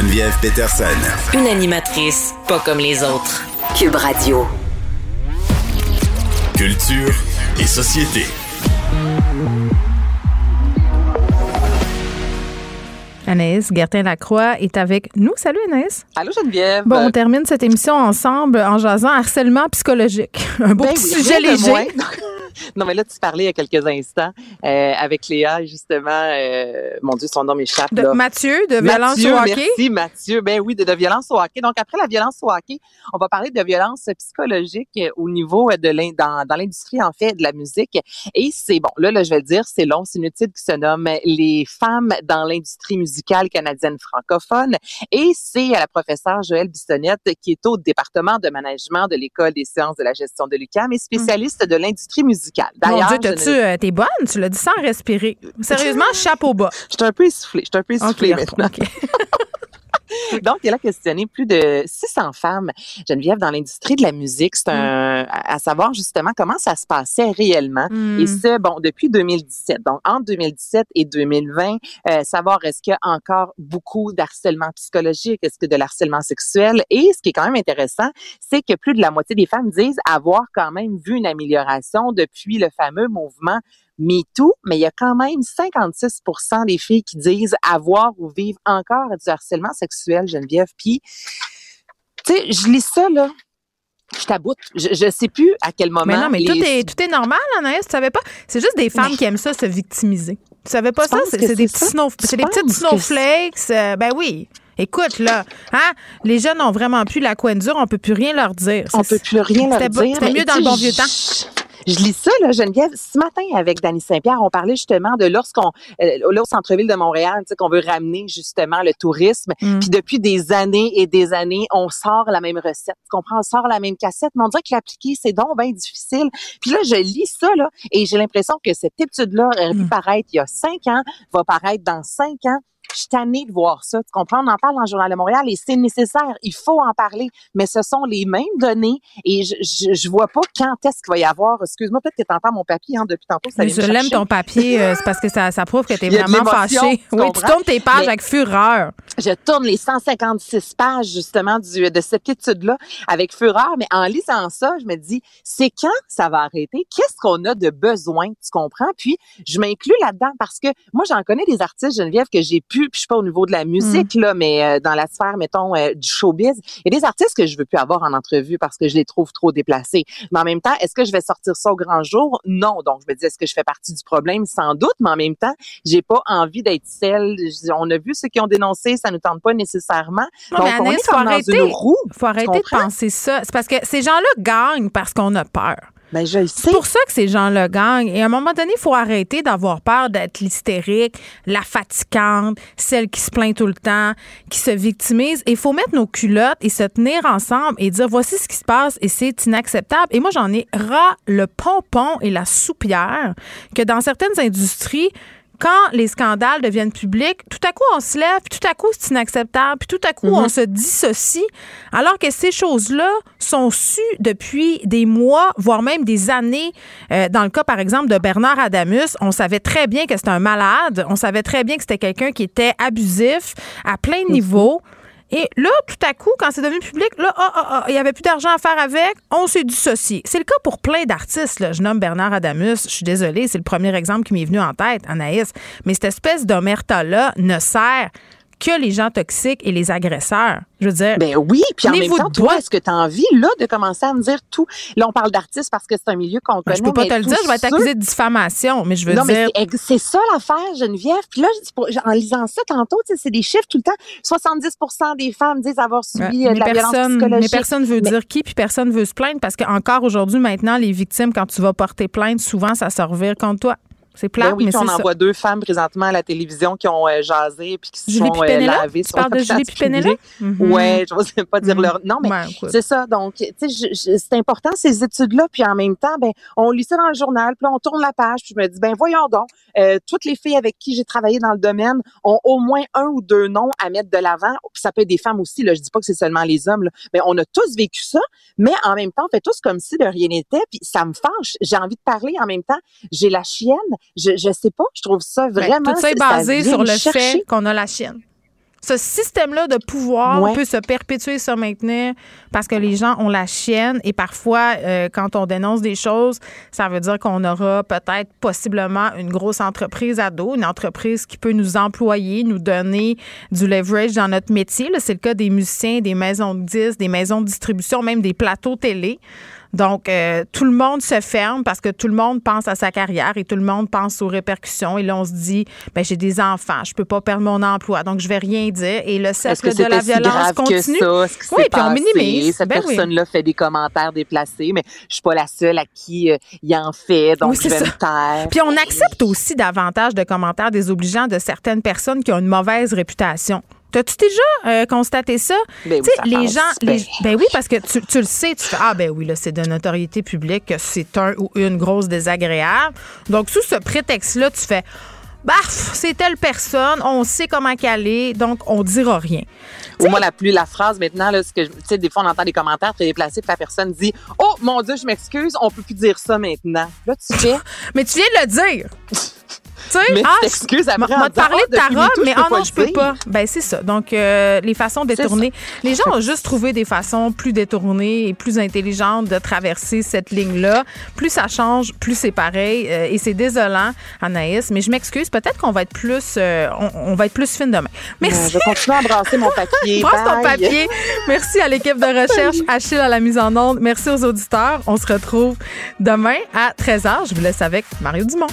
Geneviève Peterson. Une animatrice pas comme les autres. Cube Radio. Culture et société. Anaïs Gertin-Lacroix est avec nous. Salut Anaïs. Allô Geneviève. Bon, on termine cette émission ensemble en jasant harcèlement psychologique. Un beau Ben petit oui, sujet léger. non, mais là, tu parlais il y a quelques instants euh, avec Léa, justement. euh, mon Dieu, son nom m'échappe. De là. Mathieu, de violence Mathieu, au hockey? Merci, Mathieu. Ben oui, de, de violence au hockey. Donc, après la violence au hockey, on va parler de violence psychologique euh, au niveau de l'in- dans, dans l'industrie, en fait, de la musique. Et c'est, bon, là, là, je vais le dire, c'est long, c'est une étude qui se nomme Les femmes dans l'industrie musicale canadienne francophone. Et c'est la professeure Joëlle Bissonnette, qui est au département de management de l'École des sciences de la gestion de l'UQAM et spécialiste de l'industrie musicale. Mon Dieu, ne- euh, t'es bonne? Tu l'as dit sans respirer. Sérieusement, chapeau bas. Je suis un peu essoufflée. Je suis un peu essoufflée maintenant. ok. Donc, elle a questionné plus de 600 femmes, Geneviève, dans l'industrie de la musique. C'est un, à à savoir justement comment ça se passait réellement. Et ce, bon, depuis 2017. Donc, entre 2017 et 2020, euh, savoir est-ce qu'il y a encore beaucoup d'harcèlement psychologique, est-ce que de l'harcèlement sexuel? Et ce qui est quand même intéressant, c'est que plus de la moitié des femmes disent avoir quand même vu une amélioration depuis le fameux mouvement MeToo, mais il y a quand même 56% des filles qui disent avoir ou vivre encore du harcèlement sexuel, Geneviève. Puis, tu sais, je lis ça, là. Je taboute. Je, je sais plus à quel moment. Mais non, mais les- tout, est, tout est normal, Anaïs. Tu savais pas? C'est juste des femmes Mais- qui aiment ça, se victimiser. Tu savais pas Tu ça? C'est des petits snow, des petites snowflakes. euh, ben oui. Écoute, là, hein, les jeunes ont vraiment plus la coin dure, on peut plus rien leur dire. On peut plus rien leur dire. c'était mieux dans le bon vieux temps. Je lis ça, là, Geneviève. Ce matin, avec Dany Saint-Pierre, on parlait justement de lorsqu'on, euh, là, au centre-ville de Montréal, tu sais, qu'on veut ramener justement le tourisme. Mm. Puis depuis des années et des années, on sort la même recette. Tu comprends? On sort la même cassette, mais on dirait que l'appliquer, c'est donc bien difficile. Puis là, je lis ça, là, et j'ai l'impression que cette étude-là aurait pu Mm. paraître il y a cinq ans, va paraître dans cinq ans. Je suis tannée de voir ça. Tu comprends? On en parle dans le Journal de Montréal et c'est nécessaire. Il faut en parler. Mais ce sont les mêmes données et je, je, je vois pas quand est-ce qu'il va y avoir. Excuse-moi, peut-être que tu entends mon papier hein, depuis tantôt. Ça Mais je l'aime ton papier, euh, c'est parce que ça, ça prouve que tu es vraiment fâché. Oui, tu tournes tes pages Mais- avec fureur. Je tourne les 156 pages justement du, de cette étude-là avec fureur, mais en lisant ça, je me dis, c'est quand ça va arrêter? Qu'est-ce qu'on a de besoin? Tu comprends? Puis, je m'inclus là-dedans parce que moi, j'en connais des artistes, Geneviève, que j'ai pu, puis je suis pas au niveau de la musique, là, mais euh, dans la sphère, mettons, euh, du showbiz. Il y a des artistes que je veux plus avoir en entrevue parce que je les trouve trop déplacés. Mais en même temps, est-ce que je vais sortir ça au grand jour? Non. Donc, je me dis, est-ce que je fais partie du problème? Sans doute, mais en même temps, j'ai pas envie d'être celle. On a vu ceux qui ont dénoncé, ça nous tente pas nécessairement. Non, Donc, on est comme faut dans arrêter. une roue. faut arrêter de penser ça. C'est parce que ces gens-là gagnent parce qu'on a peur. Ben, je. C'est pour ça que ces gens-là gagnent. Et à un moment donné, il faut arrêter d'avoir peur d'être l'hystérique, la fatigante, celle qui se plaint tout le temps, qui se victimise. Et il faut mettre nos culottes et se tenir ensemble et dire voici ce qui se passe et c'est inacceptable. Et moi, j'en ai ras le pompon et la soupière que dans certaines industries, quand les scandales deviennent publics, tout à coup, on se lève, puis tout à coup, c'est inacceptable, puis tout à coup, on se dissocie, alors que ces choses-là sont sues depuis des mois, voire même des années. Euh, dans le cas, par exemple, de Bernard Adamus, on savait très bien que c'était un malade, on savait très bien que c'était quelqu'un qui était abusif à plein de niveaux. Et là, tout à coup, quand c'est devenu public, là, ah, ah, ah, il y avait plus d'argent à faire avec, on s'est dissocié. C'est le cas pour plein d'artistes. Je nomme Bernard Adamus. Je suis désolée, c'est le premier exemple qui m'est venu en tête, Anaïs. Mais cette espèce d'omerta-là ne sert que les gens toxiques et les agresseurs. Je veux dire, Ben oui, puis en même temps, toi, est-ce que tu as envie, là, de commencer à me dire tout? Là, on parle d'artistes parce que c'est un milieu qu'on ben, connaît. je peux pas te le dire, je vais accusée de diffamation, mais je veux Non, dire. mais c'est ça l'affaire, Geneviève. Puis là, en lisant ça tantôt, c'est des chiffres tout le temps. 70% des femmes disent avoir subi Ouais, euh, de mais, la violence personne, mais psychologique. personne veut Mais- dire qui, puis personne veut se plaindre parce qu'encore aujourd'hui, maintenant, les victimes, quand tu vas porter plainte, souvent, ça se revire contre toi. C'est plate, Ben oui, mais on en ça. voit deux femmes présentement à la télévision qui ont euh, jasé puis qui se Julie sont euh, lavées Tu parles de Julie Pénélope? publique. Mhm. Ouais, je n'ose pas dire Mhm. leur nom, mais Ouais, c'est ça. Donc, tu sais, c'est important ces études-là. Puis en même temps, ben, on lit ça dans le journal, puis là, on tourne la page, puis je me dis, ben voyons donc, euh, toutes les filles avec qui j'ai travaillé dans le domaine ont au moins un ou deux noms à mettre de l'avant. Puis ça peut être des femmes aussi. Là, je dis pas que c'est seulement les hommes. Là. Mais on a tous vécu ça, mais en même temps, on fait tous comme si de rien n'était. Puis ça me fâche. J'ai envie de parler en même temps. J'ai la chienne. Je, je sais pas. Je trouve ça Ben, vraiment. tout ça est basé sur le chercher. fait qu'on a la chienne. Ce système-là de pouvoir Ouais. peut se perpétuer, se maintenir parce que les gens ont la chienne et parfois, euh, quand on dénonce des choses, ça veut dire qu'on aura peut-être possiblement une grosse entreprise à dos, une entreprise qui peut nous employer, nous donner du leverage dans notre métier. C'est le cas des musiciens, des maisons de disques, des maisons de distribution, même des plateaux télé. Donc, euh, tout le monde se ferme parce que tout le monde pense à sa carrière et tout le monde pense aux répercussions. Et là, on se dit, ben j'ai des enfants, je peux pas perdre mon emploi, donc je vais rien dire. Et le cercle de la si violence continue. ça? Ce qui Oui, puis on passé? minimise. Cette Ben oui. personne-là fait des commentaires déplacés, mais je suis pas la seule à qui euh, il en fait, donc Oui, je c'est vais ça. me taire. Puis on accepte aussi davantage de commentaires désobligeants de certaines personnes qui ont une mauvaise réputation. T'as-tu déjà euh, constaté ça? Ben oui, ça les gens. Ben- les- ben oui, parce que tu, tu le sais, tu fais Ah, ben oui, là, c'est de notoriété publique que c'est un ou une grosse désagréable. Donc, sous ce prétexte-là, tu fais Baf, c'est telle personne, on sait comment qu'elle est, donc on dira rien. Ou moi, la plus, la phrase maintenant, là, ce que, tu sais, des fois, on entend des commentaires très déplacés, puis la personne dit, oh, mon Dieu, je m'excuse, on peut plus dire ça maintenant. Là, tu fais, Mais tu viens de le dire. Tu sais, mais ah, tu t'excuses après. m'a disant, parlé Ah, de ta robe, mais ah non, je peux dire. pas. Ben c'est ça. Donc euh, les façons détournées, les gens ont juste trouvé des façons plus détournées et plus intelligentes de traverser cette ligne-là. Plus ça change, plus c'est pareil Euh, et c'est désolant, Anaïs. Mais je m'excuse. Peut-être qu'on va être plus, euh, on, on va être plus fine demain. Ouais, Merci. Je vais continuer à embrasser mon papier. Brasse ton papier. Merci à l'équipe de recherche, Achille à la mise en onde. Merci aux auditeurs. On se retrouve demain à 13h. Je vous laisse avec Mario Dumont.